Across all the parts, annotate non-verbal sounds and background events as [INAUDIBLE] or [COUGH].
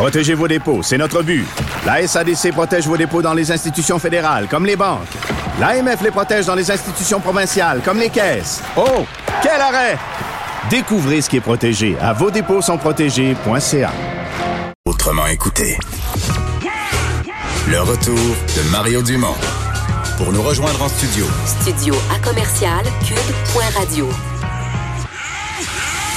Protégez vos dépôts, c'est notre but. La SADC protège vos dépôts dans les institutions fédérales, comme les banques. L'AMF les protège dans les institutions provinciales, comme les caisses. Oh, quel arrêt! Découvrez ce qui est protégé à vos dépôts sont protégés.ca. Autrement écouté. Le retour de Mario Dumont. Pour nous rejoindre en studio. Studio à commercial cube.radio.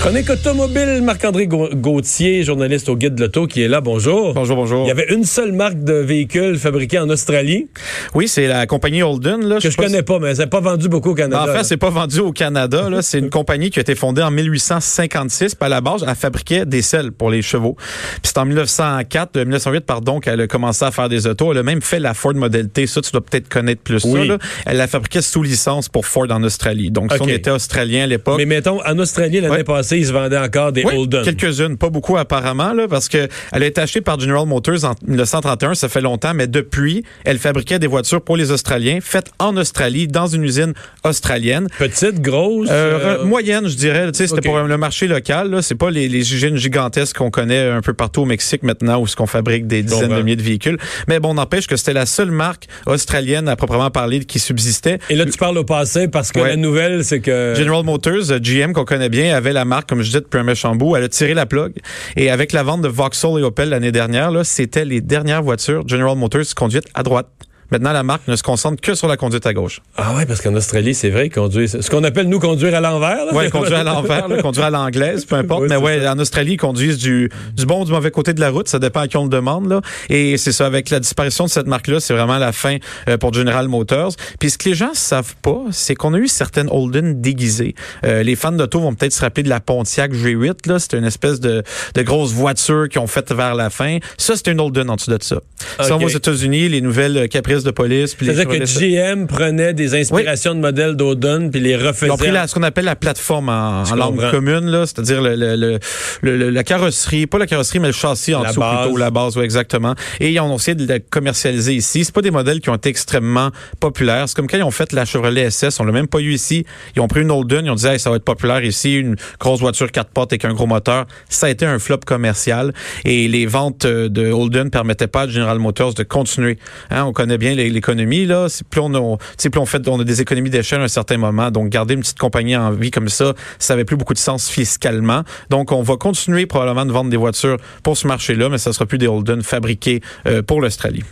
Chronique automobile, Marc-André Gau- Gauthier, journaliste au Guide de l'Auto, qui est là. Bonjour. Bonjour, bonjour. Il y avait une seule marque de véhicules fabriqués en Australie, Oui, c'est la compagnie Holden. Là. que je pas connais pas, mais elle n'a pas vendu beaucoup au si- Canada. En fait, c'est pas vendu au Canada. là. C'est une [LAUGHS] compagnie qui a été fondée en 1856. Puis à la base, elle fabriquait des selles pour les chevaux. Puis c'est en 1904, euh, 1908, pardon, qu'elle a commencé à faire des autos. Elle a même fait la Ford Model T. Ça, tu dois peut-être connaître plus ça. Là. Elle la fabriquait sous licence pour Ford en Australie. Donc, si Ok. on était australien à l'époque. Mais mettons, en Australie, l'année Ouais. passée, ils se vendaient encore des Oui, Holden. quelques-unes, pas beaucoup apparemment, là, parce que elle a été achetée par General Motors en 1931, ça fait longtemps, mais depuis, elle fabriquait des voitures pour les Australiens, faites en Australie, dans une usine australienne. Petite, grosse. Euh, euh, moyenne, je dirais. Tu sais, C'était pour le marché local. Là. C'est pas les, les usines gigantesques qu'on connaît un peu partout au Mexique maintenant où ce qu'on fabrique des dizaines ben. de milliers de véhicules. Mais bon, n'empêche que c'était la seule marque australienne à proprement parler qui subsistait. Et là, tu parles au passé parce que Ouais. la nouvelle, c'est que. General Motors, GM qu'on connaît bien, avait la marque, comme je disais, un méchant bout. Elle a tiré la plug. Et avec la vente de Vauxhall et Opel l'année dernière, là, c'était les dernières voitures General Motors conduites à droite. Maintenant, la marque ne se concentre que sur la conduite à gauche. Ah ouais, parce qu'en Australie, c'est vrai, ils conduisent. Ce qu'on appelle, nous, conduire à l'envers. Ouais, conduire à l'envers, conduire à l'anglaise, peu importe. Oui, mais c'est ouais, ça. en Australie, ils conduisent du, du bon ou du mauvais côté de la route. Ça dépend à qui on le demande, là. Et c'est ça, avec la disparition de cette marque-là, c'est vraiment la fin euh, pour General Motors. Puis ce que les gens savent pas, c'est qu'on a eu certaines Holden déguisées. Euh, les fans d'auto vont peut-être se rappeler de la Pontiac G8, là. C'était une espèce de, de grosse voiture qu'ils ont faite vers la fin. Ça, c'était une Holden en dessous de ça. Ça, on Ok. va aux États-Unis, les nouvelles euh, de police. C'est-à-dire que GM prenait des inspirations de modèles d'Holden puis les refaisait. Ils ont pris la- ce qu'on appelle la plateforme en, en langue commune, c'est-à-dire le, le- le- le- le- la carrosserie, pas la carrosserie, mais le châssis en La dessous base. plutôt, la base, oui, exactement. Et ils ont essayé de la commercialiser ici. C'est pas des modèles qui ont été extrêmement populaires. C'est comme quand ils ont fait la Chevrolet SS, on l'a même pas eu ici. Ils ont pris une Holden, ils ont dit, hey, ça va être populaire ici, une grosse voiture quatre portes avec un gros moteur. Ça a été un flop commercial. Et les ventes euh, de Holden permettaient pas à General Motors de continuer. Hein, on connaît bien l'é- l'économie, là. C'est plus on a, plus on fait, on a des économies d'échelle à un certain moment. Donc, garder une petite compagnie en vie comme ça, ça avait plus beaucoup de sens fiscalement. Donc, on va continuer probablement de vendre des voitures pour ce marché-là, mais ça sera plus des Holden fabriqués euh, pour l'Australie.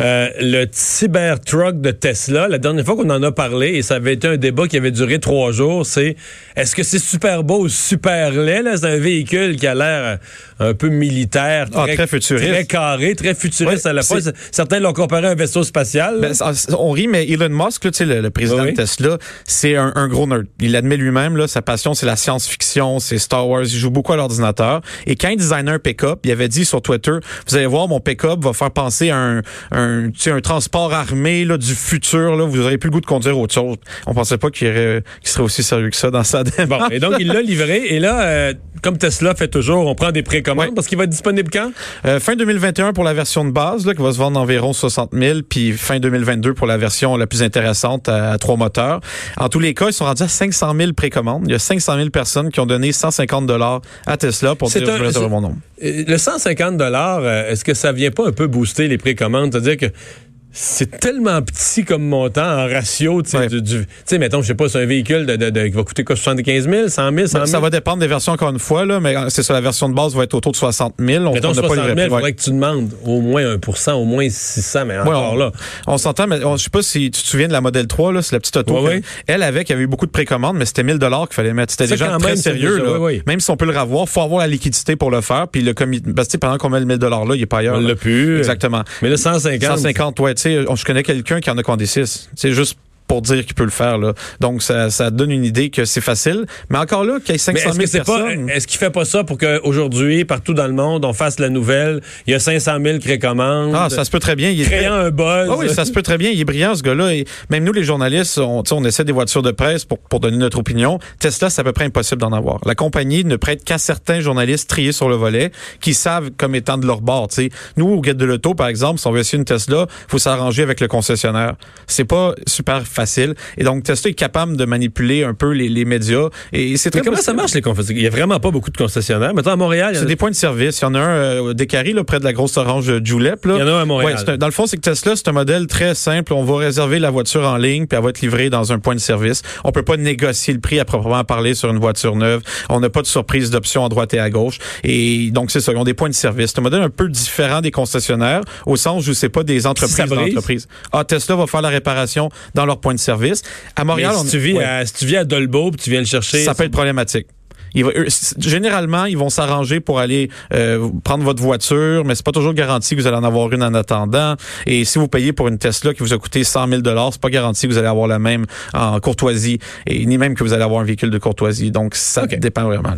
Euh, le Cybertruck de Tesla, la dernière fois qu'on en a parlé, et ça avait été un débat qui avait duré trois jours, c'est est-ce que c'est super beau ou super laid? là? C'est un véhicule qui a l'air euh, un peu militaire, Ah, très futuriste. très carré, très futuriste Ouais, à la fois. Certains l'ont comparé à un vaisseau spatial. Ben, on rit, mais Elon Musk, là, tu sais, le, le président Oui, de Tesla, c'est un, un gros nerd. Il l'admet lui-même, sa passion, c'est la science-fiction, c'est Star Wars. Il joue beaucoup à l'ordinateur. Et quand il designait un pick-up, il avait dit sur Twitter, vous allez voir, mon pick-up va faire penser à un, un, sais, un transport armé là, du futur. Là, vous aurez plus le goût de conduire autre chose. On pensait pas qu'il serait aussi sérieux que ça dans sa démarche. Bon, et donc il l'a livré. Et là, euh, comme Tesla fait toujours, on prend des précommandes Ouais. parce qu'il va être disponible quand? Euh, fin 2021 pour la version de base, là, qui va se vendre environ 60 000, puis fin 2022 pour la version la plus intéressante à, à trois moteurs. En tous les cas, ils sont rendus à 500 000 précommandes. Il y a 500 000 personnes qui ont donné 150 dollars à Tesla pour C'est dire un- je vais réserver c'est- mon nom. Euh, Le 150 dollars, est-ce que ça vient pas un peu booster les précommandes? C'est-à-dire que c'est tellement petit comme montant en ratio, tu sais, Ouais. du, du- mettons, je sais pas, c'est un véhicule de, de- de- qui va coûter quoi, 75 000, 100 000, 100 000? Ben, ça va dépendre des versions encore une fois, là, mais euh, c'est ça, la version de base va être autour de 60 000. On Mettons on n'a 60 pas 000, le il ouais. faudrait que tu demandes au moins 1% au moins 600, mais Ouais, encore on, là. on s'entend, mais on- je sais pas si tu te souviens de la modèle 3, là, c'est la petite auto. Ouais, ouais. Elle avait, il y avait eu beaucoup de précommandes, mais c'était 1000 dollars qu'il fallait mettre. C'était quand très même, sérieux, déjà- là. ouais, ouais. Même si on peut le revoir, faut avoir la liquidité pour le faire. Puis le comité, parce que pendant qu'on met le 1000 dollars là, il est pas ailleurs. On l'a plus. Exactement. Mais là, 150. 150, ouais, tu sais, je connais quelqu'un qui en a commandé 6. C'est juste pour dire qu'il peut le faire, là. Donc, ça, ça donne une idée que c'est facile. Mais encore là, qu'il y ait Mais 500 est-ce 000 que c'est pas, personnes. est-ce qu'il fait pas ça pour qu'aujourd'hui, partout dans le monde, on fasse la nouvelle, il y a 500 000 précommandes, Ah, ça se peut très bien. Il est créant un buzz. Ah oui, ça se peut très bien. Il est brillant, ce gars-là. Même nous, les journalistes, on, on essaie des voitures de presse pour, pour donner notre opinion. Tesla, c'est à peu près impossible d'en avoir. La compagnie ne prête qu'à certains journalistes triés sur le volet qui savent comme étant de leur bord. tu sais. Nous, au Guide de l'Auto, par exemple, si on veut essayer une Tesla, faut s'arranger avec le concessionnaire. C'est pas super facile. Et donc, Tesla est capable de manipuler un peu les, les médias. Et c'est Mais très comment ça marche les concessionnaires? Il y a vraiment pas beaucoup de concessionnaires. Maintenant, à Montréal, il y en C'est a- des points de service. Il y en a un euh, des Carrés, là, près de la grosse orange euh, Julep. Là. Il y en a un à Montréal. Ouais, un- dans le fond, c'est que Tesla, c'est un modèle très simple. On va réserver la voiture en ligne, puis elle va être livrée dans un point de service. On peut pas négocier le prix à proprement parler sur une voiture neuve. On n'a pas de surprise d'options à droite et à gauche. Et donc, c'est ça. Ils ont des points de service. C'est un modèle un peu différent des concessionnaires, au sens où c'est pas des entreprises brise. d'entreprises. Ah, Tesla va faire la réparation dans leur point de service. À Montréal, si, on tu vis ouais. à, si tu vis à Dolbeau puis tu viens le chercher. Ça peut être problématique. Il va- eux, c- généralement, ils vont s'arranger pour aller euh, prendre votre voiture, mais c'est pas toujours garanti que vous allez en avoir une en attendant. Et si vous payez pour une Tesla qui vous a coûté 100 000 c'est pas garanti que vous allez avoir la même en courtoisie, et ni même que vous allez avoir un véhicule de courtoisie. Donc, ça dépend vraiment.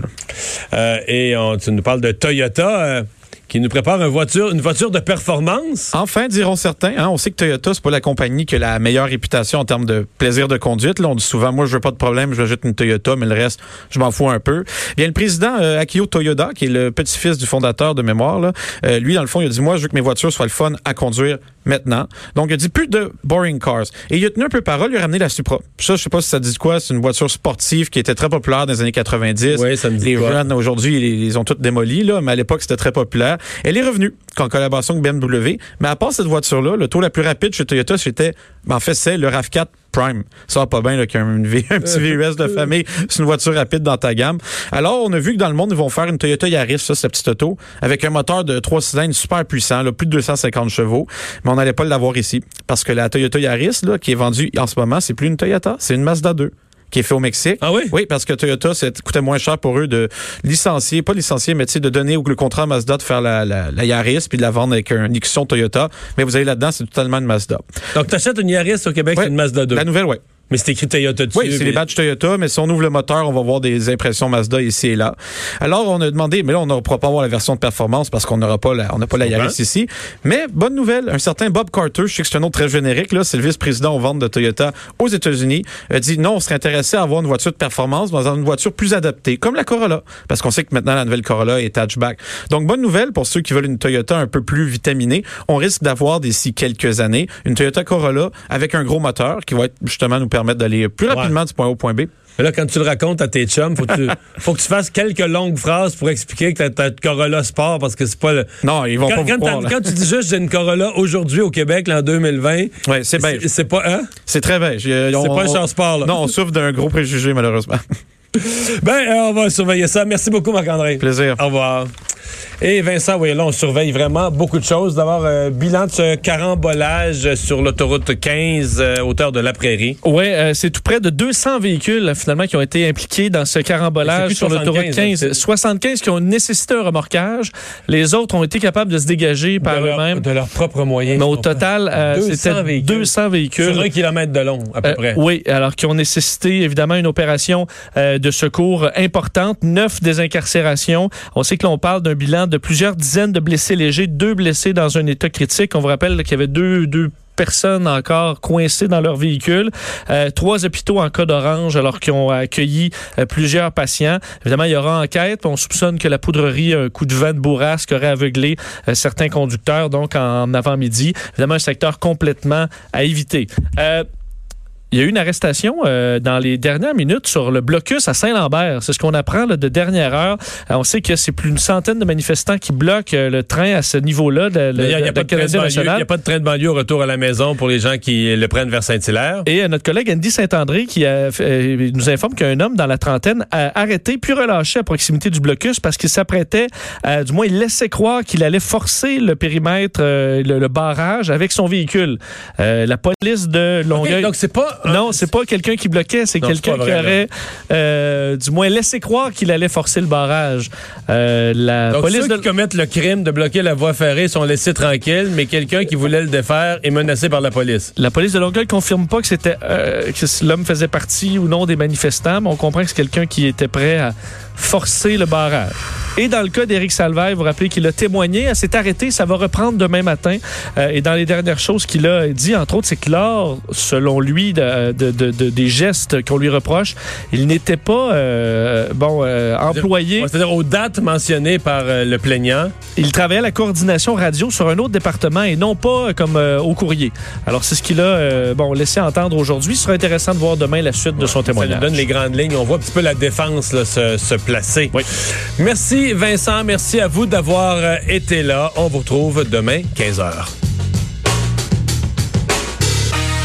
Euh, et on- tu nous parles de Toyota euh, qui nous prépare une voiture, une voiture de performance. Enfin, diront certains, hein, on sait que Toyota, c'est pas la compagnie qui a la meilleure réputation en termes de plaisir de conduite. Là, on dit souvent, moi, je veux pas de problème, je vais jeter une Toyota, mais le reste, je m'en fous un peu. Bien, le président euh, Akio Toyoda, qui est le petit-fils du fondateur de mémoire, là, euh, lui, dans le fond, il a dit, moi, je veux que mes voitures soient le fun à conduire maintenant. Donc, il a dit plus de boring cars. Et il a tenu un peu parole, il a ramené la Supra. Ça, je sais pas si ça dit quoi, c'est une voiture sportive qui était très populaire dans les années 90. Oui, ça me dit Les quoi. jeunes aujourd'hui, ils les ont toutes démolies, là, mais à l'époque, c'était très populaire. Elle est revenue en collaboration avec BMW. Mais à part cette voiture-là, le taux la plus rapide chez Toyota, c'était, ben, en fait, c'est le RAV4 Prime. Ça va pas bien, là, qu'il y a un, V- un petit [LAUGHS] VUS de famille. C'est une voiture rapide dans ta gamme. Alors, on a vu que dans le monde, ils vont faire une Toyota Yaris, ça, c'est la petite auto, avec un moteur de 3 cylindres super puissant, là, plus de 250 chevaux. Mais on n'allait pas l'avoir ici. Parce que la Toyota Yaris, là, qui est vendue en ce moment, c'est plus une Toyota, c'est une Mazda 2 qui est fait au Mexique. Ah oui? Oui, parce que Toyota, ça coûtait moins cher pour eux de licencier, pas licencier, mais tu sais, de donner au le contrat à Mazda de faire la, la, la Yaris puis de la vendre avec un Nixon Toyota. Mais vous allez là-dedans, c'est totalement une Mazda. Donc, tu achètes une Yaris au Québec, Ouais. c'est une Mazda 2. La nouvelle, oui. Mais c'est écrit Toyota dessus. Oui, c'est les badges Toyota, mais si on ouvre le moteur, on va voir des impressions Mazda ici et là. Alors, on a demandé, mais là, on ne pourra pas avoir la version de performance parce qu'on n'aura pas la, on n'a pas la Yaris ici. Mais bonne nouvelle, un certain Bob Carter, je sais que c'est un nom très générique, là, c'est le vice-président aux ventes de Toyota aux États-Unis, a dit non, on serait intéressé à avoir une voiture de performance dans une voiture plus adaptée, comme la Corolla, parce qu'on sait que maintenant la nouvelle Corolla est hatchback. Donc, bonne nouvelle pour ceux qui veulent une Toyota un peu plus vitaminée. On risque d'avoir d'ici quelques années une Toyota Corolla avec un gros moteur qui va être, justement nous permettre d'aller plus rapidement du point A au point B. Mais là, quand tu le racontes à tes chums, faut que tu, [LAUGHS] faut que tu fasses quelques longues phrases pour expliquer que t'as ta Corolla Sport parce que c'est pas le. Non, ils vont Quand, pas vous quand croire, quand tu dis juste j'ai une Corolla aujourd'hui au Québec, là, en 2020, Ouais, c'est beige. c'est pas hein? C'est très beige. C'est C'est pas un char sport, là. Non, on souffre d'un gros préjugé, malheureusement. [LAUGHS] Ben, euh, on va surveiller ça. Merci beaucoup, Marc-André. Plaisir. Au revoir. Et Vincent, oui, là, on surveille vraiment beaucoup de choses. D'abord, euh, bilan de ce carambolage sur l'autoroute 15, euh, hauteur de la Prairie. Oui, c'est tout près de 200 véhicules finalement qui ont été impliqués dans ce carambolage sur l'autoroute 75, 15. c'est- 75 qui ont nécessité un remorquage. Les autres ont été capables de se dégager par de, eux-mêmes. de leurs propres moyens. Mais au total, euh, 200 c'était véhicules. 200 véhicules. Sur un kilomètre de long, à peu Euh, près. oui, alors qui ont nécessité évidemment une opération euh, de secours importante, neuf désincarcérations. On sait que l'on parle d'un bilan de plusieurs dizaines de blessés légers, deux blessés dans un état critique. On vous rappelle qu'il y avait deux, deux personnes encore coincées dans leur véhicule, Euh, trois hôpitaux en cas d'orange alors qu'ils ont accueilli euh, plusieurs patients. Évidemment, il y aura enquête. On soupçonne que la poudrerie, un coup de vent de bourrasque aurait aveuglé euh, certains conducteurs donc en avant-midi. Évidemment, un secteur complètement à éviter. Il y a eu une arrestation euh, dans les dernières minutes sur le blocus à Saint-Lambert. C'est ce qu'on apprend là, de dernière heure. Euh, on sait que c'est plus d'une centaine de manifestants qui bloquent euh, le train à ce niveau-là il n'y a, de pas de train de Canadien banlieue- il national. y a pas de train de banlieue au retour à la maison pour les gens qui le prennent vers Saint-Hilaire. Et euh, notre collègue Andy Saint-André qui a nous informe qu'un homme dans la trentaine a arrêté puis relâché à proximité du blocus parce qu'il s'apprêtait, à- du moins il laissait croire qu'il allait forcer le périmètre, le, le barrage avec son véhicule. Euh, la police de Longueuil... Donc, c'est pas. Un- Non, c'est pas quelqu'un qui bloquait, c'est quelqu'un qui aurait, euh, du moins, laissé croire qu'il allait forcer le barrage. Euh, la Donc, police ceux de... qui commettent le crime de bloquer la voie ferrée sont laissés tranquilles, mais quelqu'un qui voulait le défaire est menacé par la police. La police de Longueuil confirme pas que c'était euh, que l'homme faisait partie ou non des manifestants, mais on comprend que c'est quelqu'un qui était prêt à forcer le barrage. Et dans le cas d'Éric Salvaire, vous vous rappelez qu'il a témoigné, elle s'est arrêtée, ça va reprendre demain matin. Euh, et dans les dernières choses qu'il a dit, entre autres, c'est que lors, selon lui, de, de- de- de- des gestes qu'on lui reproche, il n'était pas euh, bon euh, employé. C'est-à-dire aux dates mentionnées par le plaignant. Il travaillait à la coordination radio sur un autre département et non pas comme au courrier. Alors c'est ce qu'il a bon laissé entendre aujourd'hui. Ce sera intéressant de voir demain la suite de son Ça témoignage. nous donne les grandes lignes. On voit un petit peu la défense là, se, se placer. Oui. Merci Vincent. Merci à vous d'avoir euh, été là. On vous retrouve demain, 15h.